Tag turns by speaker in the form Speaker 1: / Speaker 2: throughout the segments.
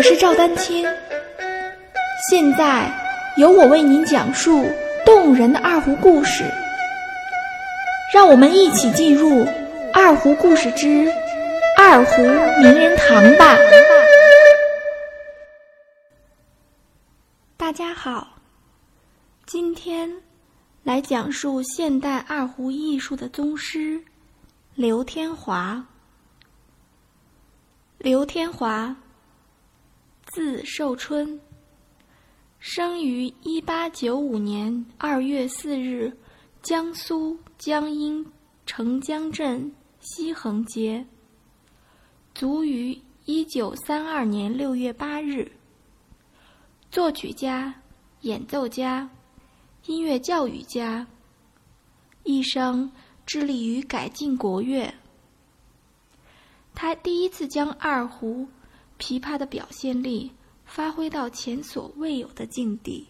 Speaker 1: 我是赵丹青，现在由我为您讲述动人的二胡故事。让我们一起进入《二胡故事之二胡名人堂》吧。大家好，今天来讲述现代二胡艺术的宗师刘天华。刘天华，字寿春，生于一八九五年二月四日，江苏江阴澄江镇西横街。卒于一九三二年六月八日。作曲家、演奏家、音乐教育家，一生致力于改进国乐。他第一次将二胡、琵琶的表现力发挥到前所未有的境地。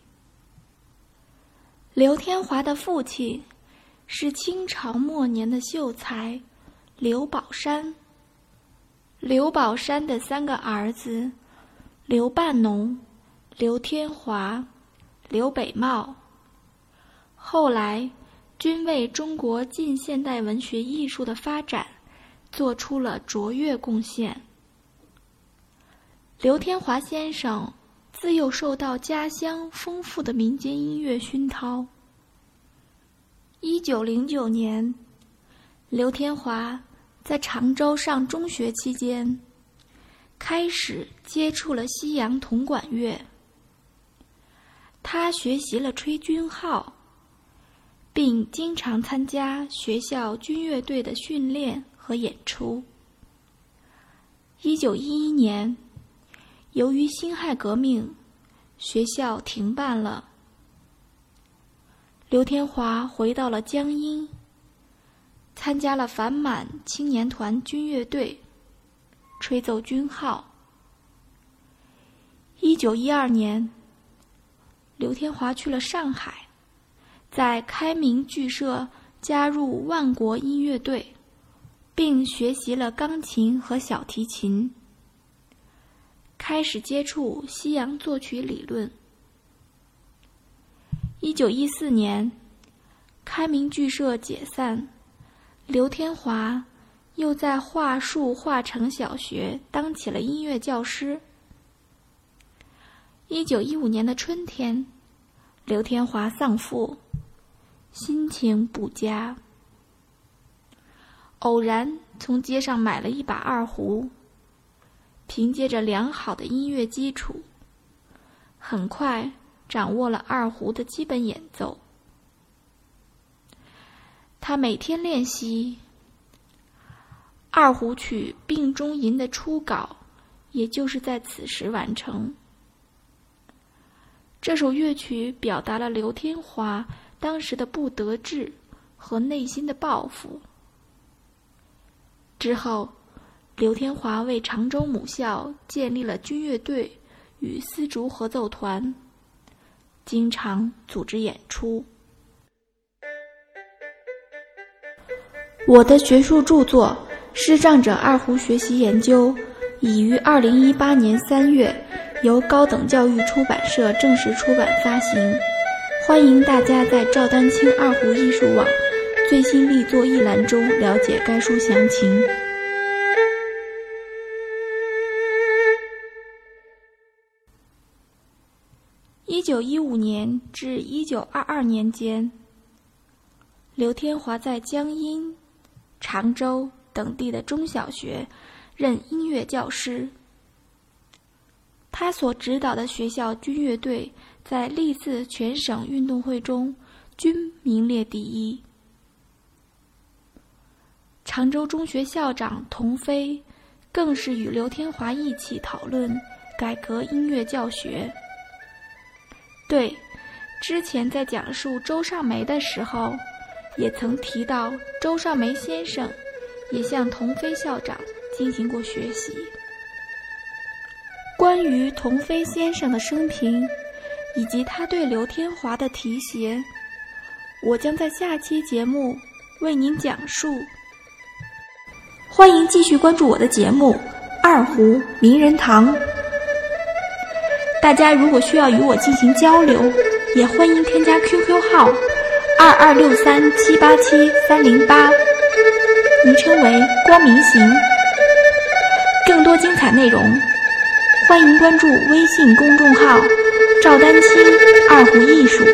Speaker 1: 刘天华的父亲是清朝末年的秀才刘宝山。刘宝山的三个儿子刘半农、刘天华、刘北茂，后来均为中国近现代文学艺术的发展。做出了卓越贡献。刘天华先生自幼受到家乡丰富的民间音乐熏陶。一九零九年，刘天华在常州上中学期间，开始接触了西洋铜管乐。他学习了吹军号，并经常参加学校军乐队的训练。和演出。一九一一年，由于辛亥革命，学校停办了。刘天华回到了江阴，参加了反满青年团军乐队，吹奏军号。一九一二年，刘天华去了上海，在开明剧社加入万国音乐队。并学习了钢琴和小提琴，开始接触西洋作曲理论。一九一四年，开明剧社解散，刘天华又在桦树桦城小学当起了音乐教师。一九一五年的春天，刘天华丧父，心情不佳。偶然从街上买了一把二胡，凭借着良好的音乐基础，很快掌握了二胡的基本演奏。他每天练习二胡曲《病中吟》的初稿，也就是在此时完成。这首乐曲表达了刘天华当时的不得志和内心的抱负。之后，刘天华为常州母校建立了军乐队与丝竹合奏团，经常组织演出。我的学术著作《视障者二胡学习研究》已于二零一八年三月由高等教育出版社正式出版发行，欢迎大家在赵丹青二胡艺术网。最新力作一栏中了解该书详情。一九一五年至一九二二年间，刘天华在江阴、常州等地的中小学任音乐教师。他所指导的学校军乐队在历次全省运动会中均名列第一。常州中学校长童飞，更是与刘天华一起讨论改革音乐教学。对，之前在讲述周尚梅的时候，也曾提到周尚梅先生也向童飞校长进行过学习。关于童飞先生的生平，以及他对刘天华的提携，我将在下期节目为您讲述。欢迎继续关注我的节目《二胡名人堂》。大家如果需要与我进行交流，也欢迎添加 QQ 号二二六三七八七三零八，昵称为光明行。更多精彩内容，欢迎关注微信公众号“赵丹青二胡艺术”。